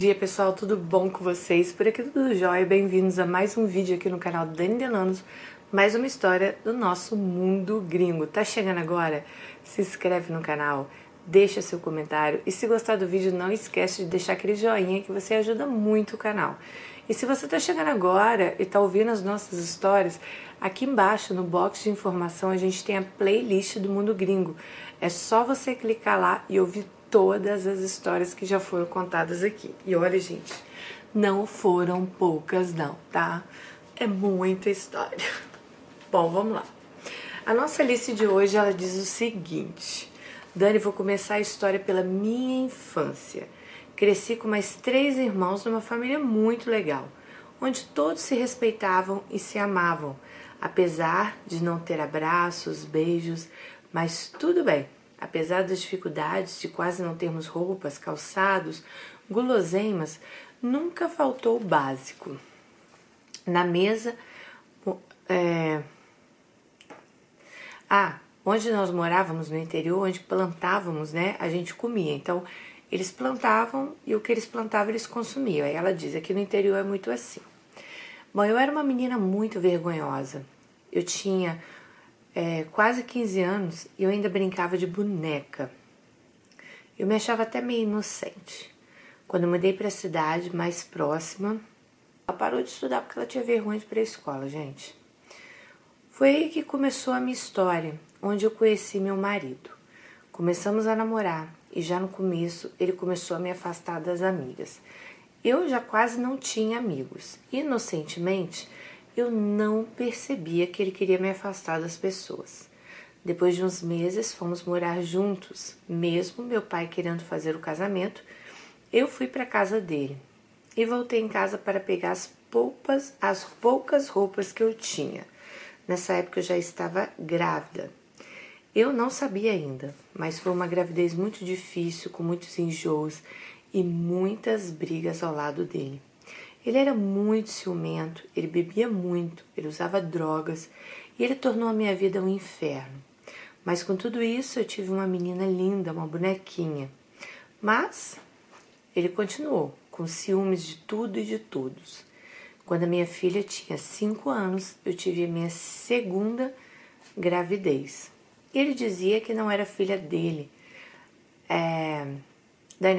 Dia pessoal, tudo bom com vocês? Por aqui tudo jóia, bem-vindos a mais um vídeo aqui no canal Dani Delanos, mais uma história do nosso mundo gringo. Tá chegando agora? Se inscreve no canal, deixa seu comentário e se gostar do vídeo não esquece de deixar aquele joinha que você ajuda muito o canal. E se você tá chegando agora e tá ouvindo as nossas histórias, aqui embaixo no box de informação a gente tem a playlist do mundo gringo. É só você clicar lá e ouvir todas as histórias que já foram contadas aqui. E olha, gente, não foram poucas não, tá? É muita história. Bom, vamos lá. A nossa lista de hoje ela diz o seguinte: Dani, vou começar a história pela minha infância. Cresci com mais três irmãos numa família muito legal, onde todos se respeitavam e se amavam, apesar de não ter abraços, beijos, mas tudo bem. Apesar das dificuldades de quase não termos roupas, calçados, guloseimas, nunca faltou o básico. Na mesa. É... Ah, onde nós morávamos no interior, onde plantávamos, né? A gente comia. Então, eles plantavam e o que eles plantavam eles consumiam. Aí ela diz: aqui no interior é muito assim. Bom, eu era uma menina muito vergonhosa. Eu tinha é, quase 15 anos e eu ainda brincava de boneca. Eu me achava até meio inocente. Quando eu mudei para a cidade mais próxima, ela parou de estudar porque ela tinha vergonha de ir para a escola, gente. Foi aí que começou a minha história, onde eu conheci meu marido. Começamos a namorar e já no começo ele começou a me afastar das amigas. Eu já quase não tinha amigos. Inocentemente, eu não percebia que ele queria me afastar das pessoas. Depois de uns meses, fomos morar juntos. Mesmo meu pai querendo fazer o casamento, eu fui para casa dele e voltei em casa para pegar as poucas, as poucas roupas que eu tinha. Nessa época eu já estava grávida. Eu não sabia ainda, mas foi uma gravidez muito difícil, com muitos enjoos e muitas brigas ao lado dele. Ele era muito ciumento, ele bebia muito, ele usava drogas e ele tornou a minha vida um inferno. Mas com tudo isso eu tive uma menina linda, uma bonequinha. Mas ele continuou com ciúmes de tudo e de todos. Quando a minha filha tinha cinco anos, eu tive a minha segunda gravidez. Ele dizia que não era filha dele. É...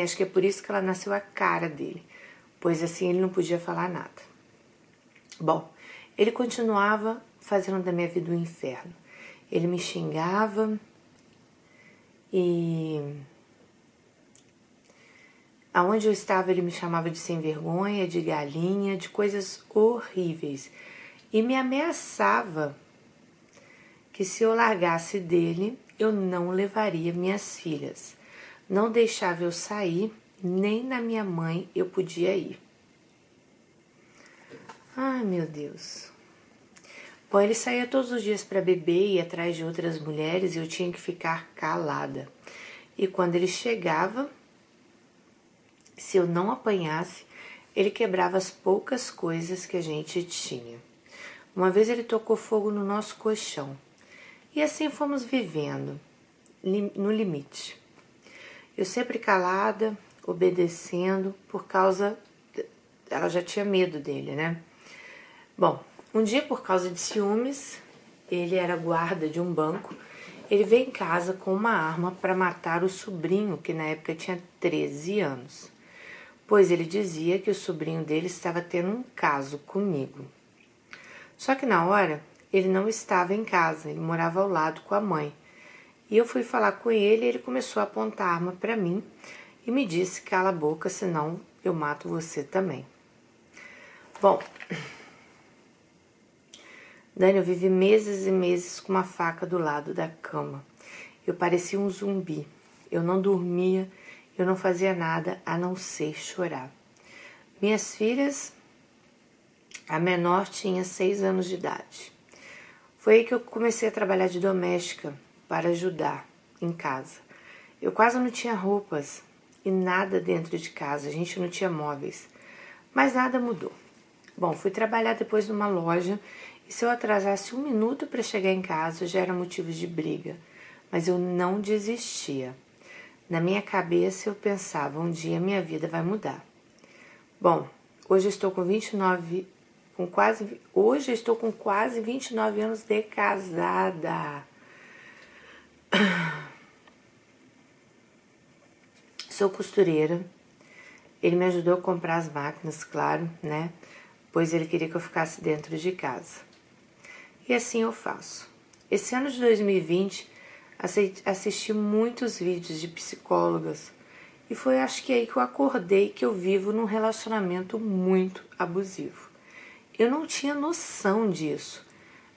Acho que é por isso que ela nasceu a cara dele pois assim ele não podia falar nada. Bom, ele continuava fazendo da minha vida um inferno. Ele me xingava e aonde eu estava ele me chamava de sem vergonha, de galinha, de coisas horríveis e me ameaçava que se eu largasse dele, eu não levaria minhas filhas. Não deixava eu sair nem na minha mãe eu podia ir. Ai, meu Deus. Bom, ele saía todos os dias para beber e atrás de outras mulheres e eu tinha que ficar calada. E quando ele chegava, se eu não apanhasse, ele quebrava as poucas coisas que a gente tinha. Uma vez ele tocou fogo no nosso colchão. E assim fomos vivendo, no limite. Eu sempre calada, obedecendo por causa. Ela já tinha medo dele, né? Bom, um dia, por causa de ciúmes, ele era guarda de um banco. Ele veio em casa com uma arma para matar o sobrinho, que na época tinha 13 anos, pois ele dizia que o sobrinho dele estava tendo um caso comigo. Só que na hora ele não estava em casa, ele morava ao lado com a mãe. E eu fui falar com ele e ele começou a apontar a arma para mim, e me disse: cala a boca, senão eu mato você também. Bom, Dani, eu vivi meses e meses com uma faca do lado da cama. Eu parecia um zumbi. Eu não dormia, eu não fazia nada a não ser chorar. Minhas filhas, a menor tinha seis anos de idade. Foi aí que eu comecei a trabalhar de doméstica para ajudar em casa. Eu quase não tinha roupas, e nada dentro de casa, a gente não tinha móveis. Mas nada mudou. Bom, fui trabalhar depois numa loja e se eu atrasasse um minuto para chegar em casa já era motivo de briga, mas eu não desistia. Na minha cabeça eu pensava: um dia minha vida vai mudar. Bom, hoje estou com 29, com quase, hoje estou com quase 29 anos de casada. Sou costureira. Ele me ajudou a comprar as máquinas, claro, né? Pois ele queria que eu ficasse dentro de casa. E assim eu faço. Esse ano de 2020, assisti muitos vídeos de psicólogas e foi acho que aí que eu acordei que eu vivo num relacionamento muito abusivo. Eu não tinha noção disso.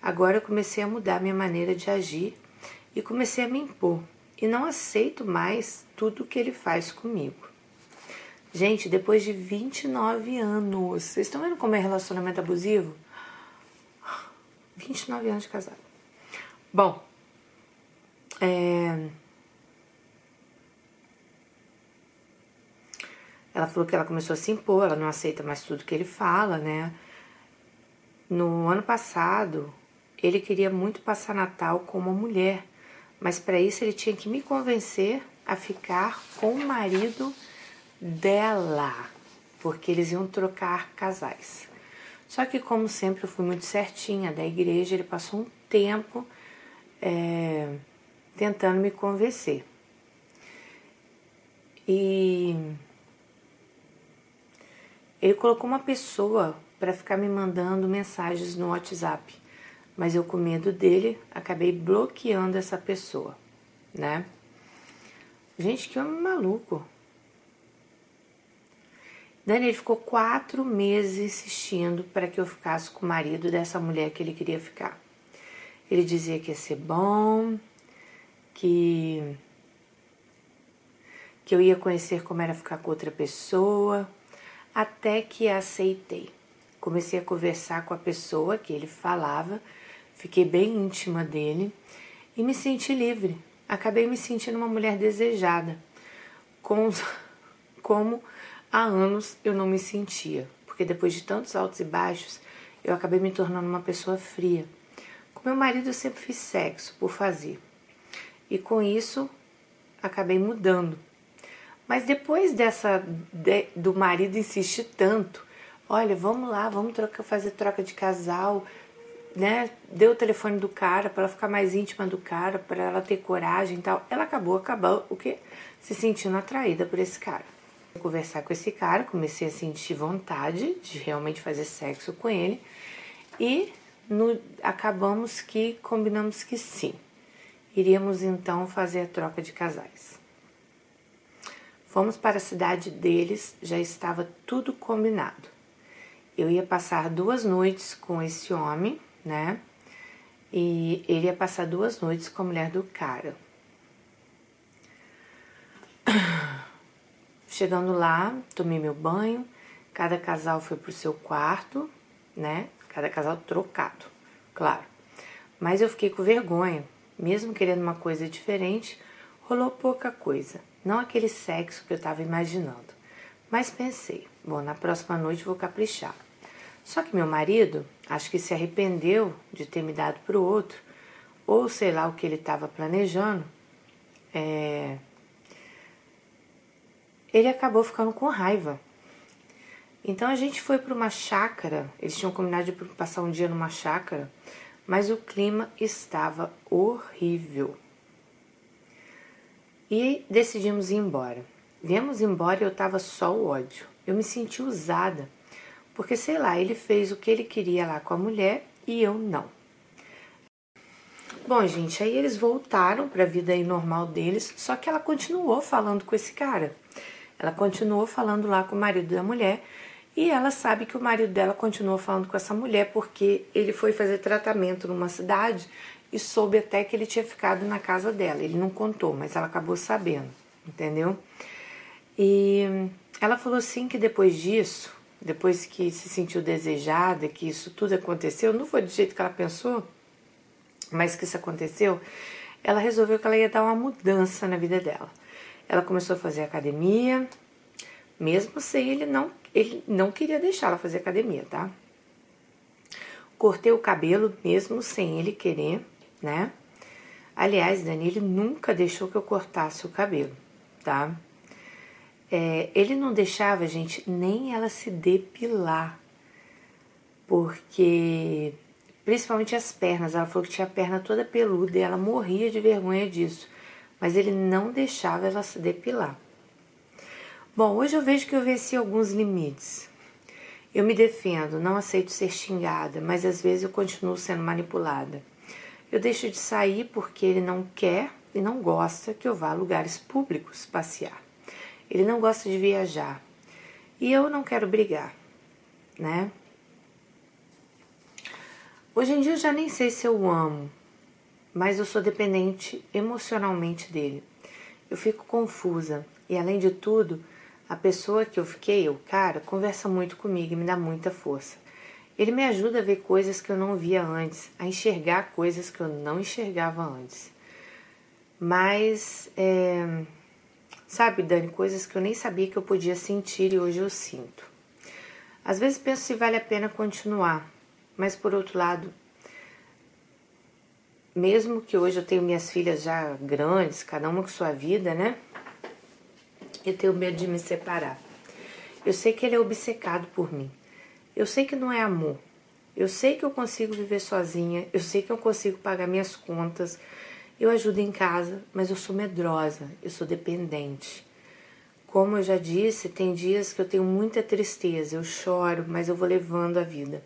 Agora eu comecei a mudar minha maneira de agir e comecei a me impor e não aceito mais tudo que ele faz comigo. Gente, depois de 29 anos, vocês estão vendo como é relacionamento abusivo? 29 anos de casado. Bom, é... ela falou que ela começou a se impor, ela não aceita mais tudo que ele fala, né? No ano passado, ele queria muito passar Natal com uma mulher mas para isso ele tinha que me convencer a ficar com o marido dela, porque eles iam trocar casais. Só que, como sempre, eu fui muito certinha da igreja, ele passou um tempo é, tentando me convencer. E ele colocou uma pessoa para ficar me mandando mensagens no WhatsApp mas eu com medo dele acabei bloqueando essa pessoa, né? Gente, que homem maluco. Daniel ficou quatro meses insistindo para que eu ficasse com o marido dessa mulher que ele queria ficar. Ele dizia que ia ser bom, que que eu ia conhecer como era ficar com outra pessoa, até que aceitei. Comecei a conversar com a pessoa que ele falava Fiquei bem íntima dele e me senti livre. Acabei me sentindo uma mulher desejada, com, como há anos eu não me sentia, porque depois de tantos altos e baixos, eu acabei me tornando uma pessoa fria. Com meu marido eu sempre fiz sexo por fazer. E com isso acabei mudando. Mas depois dessa de, do marido insistir tanto, olha, vamos lá, vamos troca, fazer troca de casal, né, deu o telefone do cara para ela ficar mais íntima do cara, para ela ter coragem e tal. Ela acabou, acabou o que se sentindo atraída por esse cara. Conversar com esse cara, comecei a sentir vontade de realmente fazer sexo com ele e no, acabamos que combinamos que sim. Iríamos então fazer a troca de casais. Fomos para a cidade deles, já estava tudo combinado. Eu ia passar duas noites com esse homem né? E ele ia passar duas noites com a mulher do cara. Chegando lá, tomei meu banho, cada casal foi pro seu quarto, né? Cada casal trocado, claro. Mas eu fiquei com vergonha, mesmo querendo uma coisa diferente, rolou pouca coisa, não aquele sexo que eu estava imaginando. Mas pensei, bom, na próxima noite vou caprichar. Só que meu marido, acho que se arrependeu de ter me dado para o outro, ou sei lá o que ele estava planejando, é... ele acabou ficando com raiva. Então a gente foi para uma chácara, eles tinham combinado de passar um dia numa chácara, mas o clima estava horrível. E decidimos ir embora. Viemos embora e eu estava só o ódio. Eu me senti usada porque, sei lá, ele fez o que ele queria lá com a mulher e eu não. Bom, gente, aí eles voltaram para a vida aí normal deles, só que ela continuou falando com esse cara. Ela continuou falando lá com o marido da mulher e ela sabe que o marido dela continuou falando com essa mulher porque ele foi fazer tratamento numa cidade e soube até que ele tinha ficado na casa dela. Ele não contou, mas ela acabou sabendo, entendeu? E ela falou assim que depois disso depois que se sentiu desejada, que isso tudo aconteceu, não foi do jeito que ela pensou, mas que isso aconteceu, ela resolveu que ela ia dar uma mudança na vida dela. Ela começou a fazer academia, mesmo sem ele não, ele não queria deixar ela fazer academia, tá? Cortei o cabelo mesmo sem ele querer, né? Aliás, Dani, ele nunca deixou que eu cortasse o cabelo, tá? É, ele não deixava, gente, nem ela se depilar, porque principalmente as pernas. Ela falou que tinha a perna toda peluda e ela morria de vergonha disso, mas ele não deixava ela se depilar. Bom, hoje eu vejo que eu venci alguns limites. Eu me defendo, não aceito ser xingada, mas às vezes eu continuo sendo manipulada. Eu deixo de sair porque ele não quer e não gosta que eu vá a lugares públicos passear. Ele não gosta de viajar. E eu não quero brigar, né? Hoje em dia eu já nem sei se eu amo, mas eu sou dependente emocionalmente dele. Eu fico confusa e além de tudo, a pessoa que eu fiquei, o cara, conversa muito comigo e me dá muita força. Ele me ajuda a ver coisas que eu não via antes, a enxergar coisas que eu não enxergava antes. Mas, é, sabe, Dani, coisas que eu nem sabia que eu podia sentir e hoje eu sinto. Às vezes penso se vale a pena continuar, mas por outro lado, mesmo que hoje eu tenho minhas filhas já grandes, cada uma com sua vida, né? Eu tenho medo de me separar. Eu sei que ele é obcecado por mim. Eu sei que não é amor. Eu sei que eu consigo viver sozinha. Eu sei que eu consigo pagar minhas contas. Eu ajudo em casa, mas eu sou medrosa. Eu sou dependente. Como eu já disse, tem dias que eu tenho muita tristeza. Eu choro, mas eu vou levando a vida.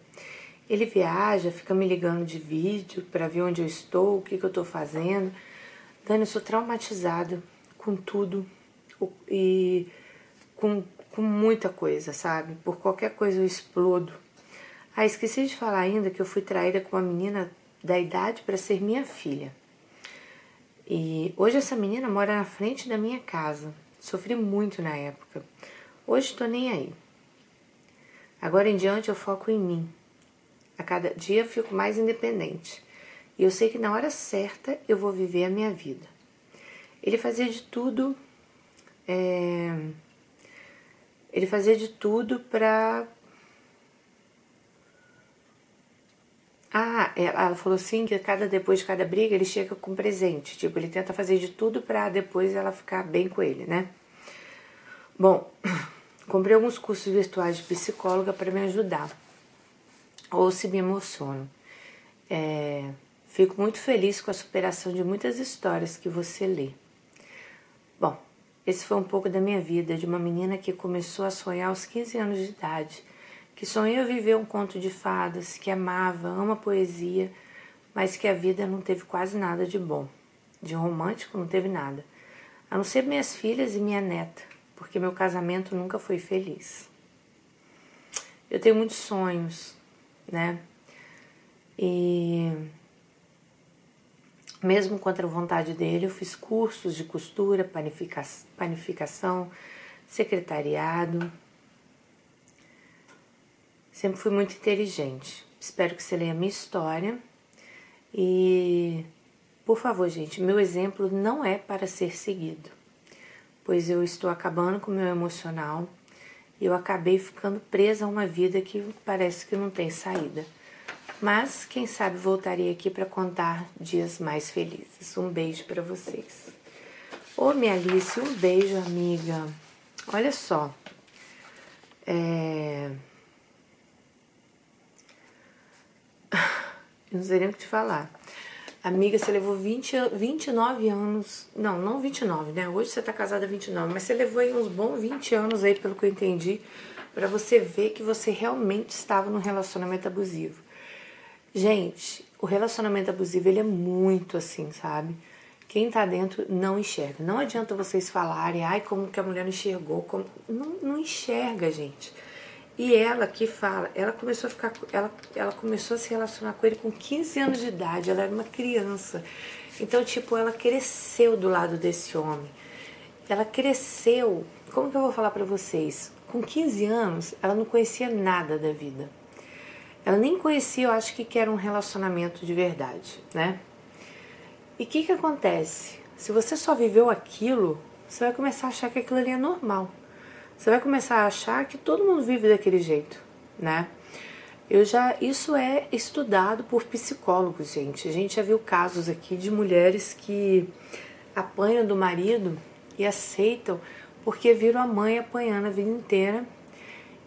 Ele viaja, fica me ligando de vídeo para ver onde eu estou, o que, que eu estou fazendo. Dani, eu sou traumatizada com tudo e com, com muita coisa, sabe? Por qualquer coisa eu explodo. Ah, esqueci de falar ainda que eu fui traída com uma menina da idade para ser minha filha. E hoje essa menina mora na frente da minha casa. Sofri muito na época. Hoje estou nem aí. Agora em diante eu foco em mim. A cada dia eu fico mais independente. E eu sei que na hora certa eu vou viver a minha vida. Ele fazia de tudo é, ele fazia de tudo para. Ah, é, ela falou assim que cada depois de cada briga ele chega com presente. Tipo, ele tenta fazer de tudo para depois ela ficar bem com ele, né? Bom, comprei alguns cursos virtuais de psicóloga para me ajudar. Ou se me emociono. É, fico muito feliz com a superação de muitas histórias que você lê. Bom, esse foi um pouco da minha vida, de uma menina que começou a sonhar aos 15 anos de idade, que sonhou viver um conto de fadas, que amava, ama poesia, mas que a vida não teve quase nada de bom. De romântico não teve nada, a não ser minhas filhas e minha neta, porque meu casamento nunca foi feliz. Eu tenho muitos sonhos, né? E mesmo contra a vontade dele, eu fiz cursos de costura, panifica panificação, secretariado. Sempre fui muito inteligente. Espero que você leia a minha história. E, por favor, gente, meu exemplo não é para ser seguido, pois eu estou acabando com o meu emocional e eu acabei ficando presa a uma vida que parece que não tem saída. Mas quem sabe voltarei aqui para contar dias mais felizes. Um beijo para vocês. Ô, minha Alice, um beijo, amiga. Olha só. É... Eu não sei nem o que te falar. Amiga, você levou 20, 29 anos. Não, não 29, né? Hoje você tá casada há 29, mas você levou aí uns bons 20 anos aí, pelo que eu entendi, para você ver que você realmente estava num relacionamento abusivo. Gente, o relacionamento abusivo ele é muito assim, sabe? Quem tá dentro não enxerga. Não adianta vocês falarem, ai, como que a mulher não enxergou. Como... Não, não enxerga, gente. E ela que fala, ela começou a ficar, ela, ela começou a se relacionar com ele com 15 anos de idade, ela era uma criança. Então, tipo, ela cresceu do lado desse homem. Ela cresceu, como que eu vou falar para vocês? Com 15 anos, ela não conhecia nada da vida. Ela nem conhecia, eu acho que, que era um relacionamento de verdade, né? E o que, que acontece? Se você só viveu aquilo, você vai começar a achar que aquilo ali é normal. Você vai começar a achar que todo mundo vive daquele jeito, né? Eu já, isso é estudado por psicólogos, gente. A gente já viu casos aqui de mulheres que apanham do marido e aceitam porque viram a mãe apanhando a vida inteira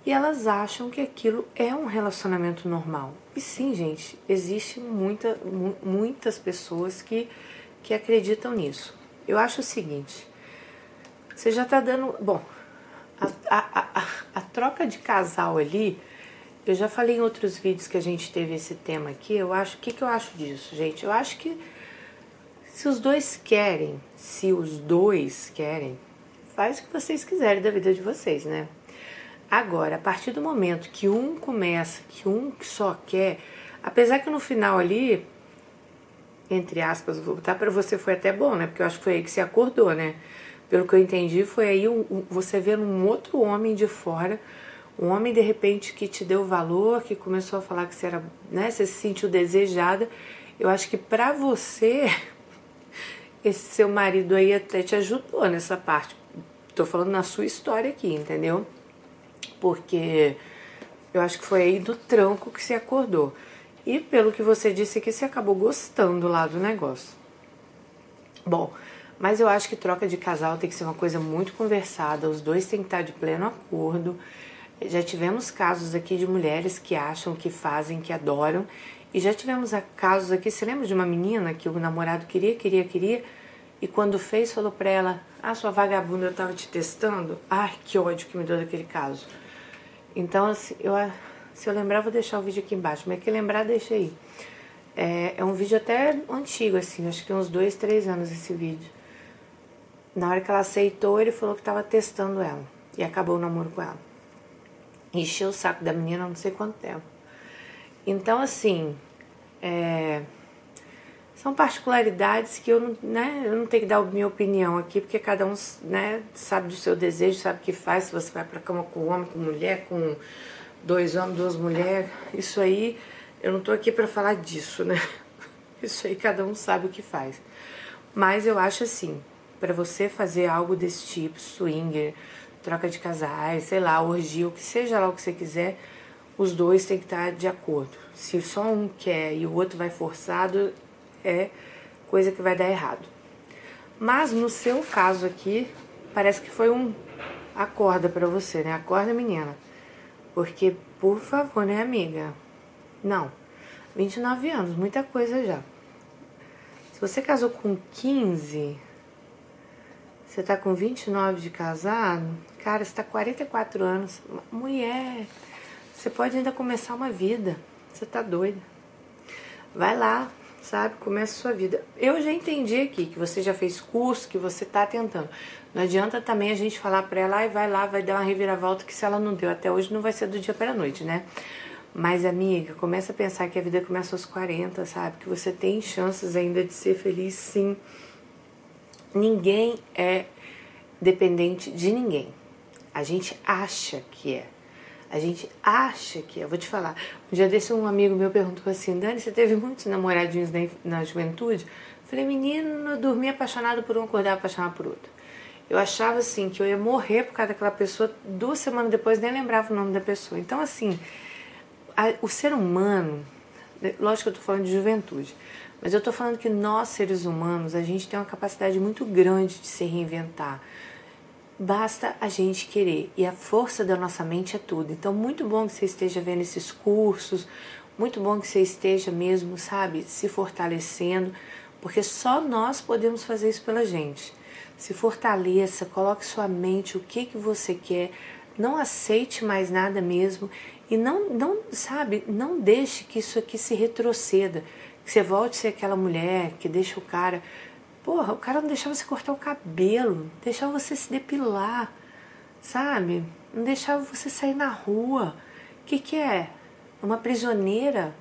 e elas acham que aquilo é um relacionamento normal. E sim, gente, existe muita, muitas pessoas que, que acreditam nisso. Eu acho o seguinte: você já tá dando. Bom, a, a, a, troca de casal ali, eu já falei em outros vídeos que a gente teve esse tema aqui. Eu acho. O que, que eu acho disso, gente? Eu acho que se os dois querem, se os dois querem, faz o que vocês quiserem da vida de vocês, né? Agora, a partir do momento que um começa, que um só quer, apesar que no final ali, entre aspas, vou botar para você foi até bom, né? Porque eu acho que foi aí que se acordou, né? Pelo que eu entendi, foi aí você vendo um outro homem de fora, um homem de repente que te deu valor, que começou a falar que você era, né? Você se sentiu desejada. Eu acho que para você, esse seu marido aí até te ajudou nessa parte. Tô falando na sua história aqui, entendeu? porque eu acho que foi aí do tranco que se acordou. E pelo que você disse que você acabou gostando lá do negócio. Bom, mas eu acho que troca de casal tem que ser uma coisa muito conversada, os dois têm que estar de pleno acordo. Já tivemos casos aqui de mulheres que acham que fazem, que adoram, e já tivemos casos aqui, você lembra de uma menina que o namorado queria, queria, queria, e quando fez falou pra ela: "Ah, sua vagabunda, eu tava te testando". Ai, que ódio que me deu daquele caso. Então, assim, eu, se eu lembrar, vou deixar o vídeo aqui embaixo, mas que lembrar, deixa aí. É, é um vídeo até antigo, assim, acho que tem uns dois, três anos esse vídeo. Na hora que ela aceitou, ele falou que estava testando ela. E acabou o namoro com ela. Encheu o saco da menina não sei quanto tempo. Então, assim, é, são particularidades que eu não, né, eu não tenho que dar a minha opinião aqui, porque cada um né, sabe do seu desejo, sabe o que faz, se você vai para cama com homem, com mulher, com dois homens, duas mulheres, isso aí, eu não estou aqui para falar disso, né? Isso aí cada um sabe o que faz. Mas eu acho assim, para você fazer algo desse tipo, swinger, troca de casais, sei lá, orgia, o que seja lá o que você quiser, os dois têm que estar de acordo. Se só um quer e o outro vai forçado, é coisa que vai dar errado. Mas no seu caso aqui, parece que foi um acorda para você, né? Acorda, menina. Porque, por favor, né, amiga? Não. 29 anos, muita coisa já. Se você casou com 15, você tá com 29 de casado, cara, você tá 44 anos. Mulher, você pode ainda começar uma vida. Você tá doida. Vai lá, sabe? Começa a sua vida. Eu já entendi aqui que você já fez curso, que você está tentando. Não adianta também a gente falar para ela, e vai lá, vai dar uma reviravolta, que se ela não deu até hoje, não vai ser do dia para noite, né? Mas, amiga, começa a pensar que a vida começa aos 40, sabe? Que você tem chances ainda de ser feliz, sim. Ninguém é dependente de ninguém. A gente acha que é. A gente acha que, eu vou te falar, um dia desse um amigo meu perguntou assim, Dani, você teve muitos namoradinhos na, na juventude? Eu falei, menino, eu dormi apaixonado por um, acordar apaixonado por outro. Eu achava assim que eu ia morrer por causa daquela pessoa, duas semanas depois nem lembrava o nome da pessoa. Então, assim, a, o ser humano, lógico que eu tô falando de juventude, mas eu tô falando que nós, seres humanos, a gente tem uma capacidade muito grande de se reinventar. Basta a gente querer e a força da nossa mente é tudo. Então, muito bom que você esteja vendo esses cursos, muito bom que você esteja mesmo, sabe, se fortalecendo, porque só nós podemos fazer isso pela gente. Se fortaleça, coloque sua mente o que que você quer, não aceite mais nada mesmo e não, não sabe, não deixe que isso aqui se retroceda, que você volte a ser aquela mulher que deixa o cara Porra, o cara não deixava você cortar o cabelo, deixava você se depilar, sabe? Não deixava você sair na rua. O que, que é? Uma prisioneira?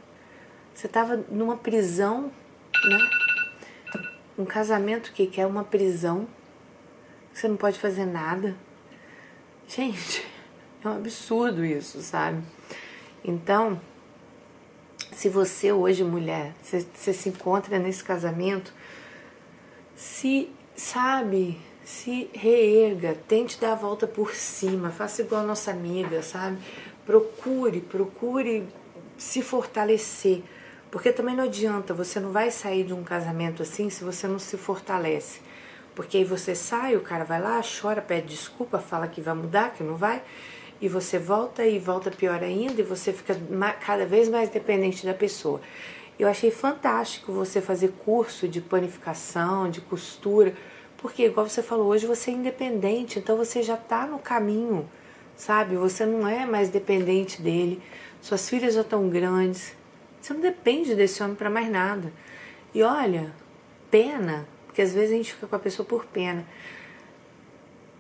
Você estava numa prisão, né? Um casamento que, que é uma prisão. Você não pode fazer nada. Gente, é um absurdo isso, sabe? Então, se você hoje, mulher, você, você se encontra nesse casamento, se, sabe, se reerga, tente dar a volta por cima, faça igual a nossa amiga, sabe? Procure, procure se fortalecer. Porque também não adianta, você não vai sair de um casamento assim se você não se fortalece. Porque aí você sai, o cara vai lá, chora, pede desculpa, fala que vai mudar, que não vai, e você volta e volta pior ainda, e você fica cada vez mais dependente da pessoa. Eu achei fantástico você fazer curso de panificação, de costura, porque, igual você falou, hoje você é independente, então você já está no caminho, sabe? Você não é mais dependente dele, suas filhas já estão grandes, você não depende desse homem para mais nada. E olha, pena, porque às vezes a gente fica com a pessoa por pena.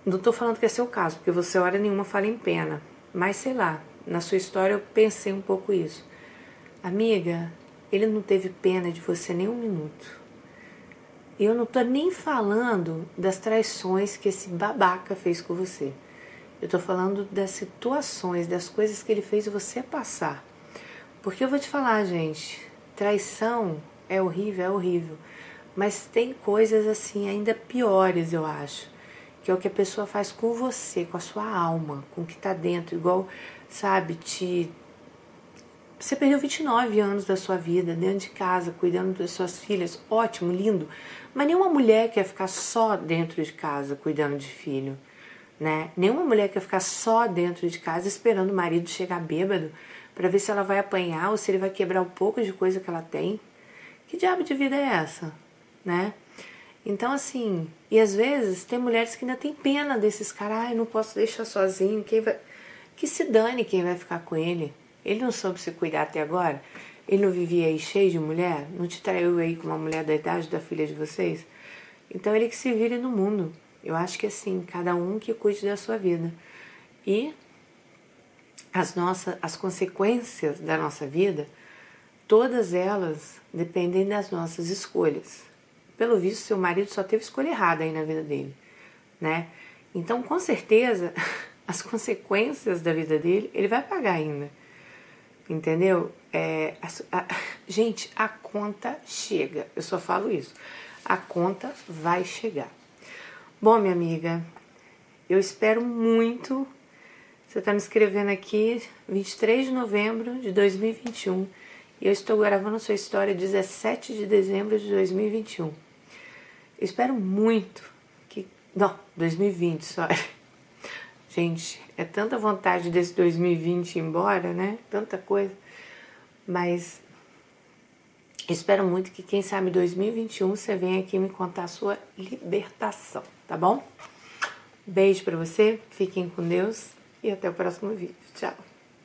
Não estou falando que é seu caso, porque você hora nenhuma fala em pena. Mas sei lá, na sua história eu pensei um pouco isso. Amiga, ele não teve pena de você nem um minuto. E eu não estou nem falando das traições que esse babaca fez com você. Eu estou falando das situações, das coisas que ele fez você passar. Porque eu vou te falar, gente, traição é horrível, é horrível. Mas tem coisas assim ainda piores, eu acho. Que é o que a pessoa faz com você, com a sua alma, com o que tá dentro. Igual, sabe, te. Você perdeu 29 anos da sua vida dentro de casa, cuidando das suas filhas. Ótimo, lindo. Mas nenhuma mulher quer ficar só dentro de casa cuidando de filho. Né? Nenhuma mulher quer ficar só dentro de casa esperando o marido chegar bêbado para ver se ela vai apanhar ou se ele vai quebrar um pouco de coisa que ela tem. Que diabo de vida é essa, né? Então, assim, e às vezes tem mulheres que ainda tem pena desses caras, ai, não posso deixar sozinho, quem vai. Que se dane quem vai ficar com ele. Ele não soube se cuidar até agora? Ele não vivia aí cheio de mulher? Não te traiu aí com uma mulher da idade da filha de vocês? Então ele que se vire no mundo. Eu acho que assim, cada um que cuide da sua vida. E as nossas as consequências da nossa vida, todas elas dependem das nossas escolhas. Pelo visto, seu marido só teve escolha errada aí na vida dele, né? Então, com certeza, as consequências da vida dele, ele vai pagar ainda. Entendeu? É, a, a, gente, a conta chega. Eu só falo isso. A conta vai chegar. Bom, minha amiga, eu espero muito você está me escrevendo aqui 23 de novembro de 2021 e eu estou gravando sua história 17 de dezembro de 2021. Espero muito que. Não, 2020, sorry. Gente, é tanta vontade desse 2020 ir embora, né? Tanta coisa. Mas espero muito que, quem sabe, 2021 você venha aqui me contar a sua libertação, tá bom? Beijo para você, fiquem com Deus e até o próximo vídeo. Tchau!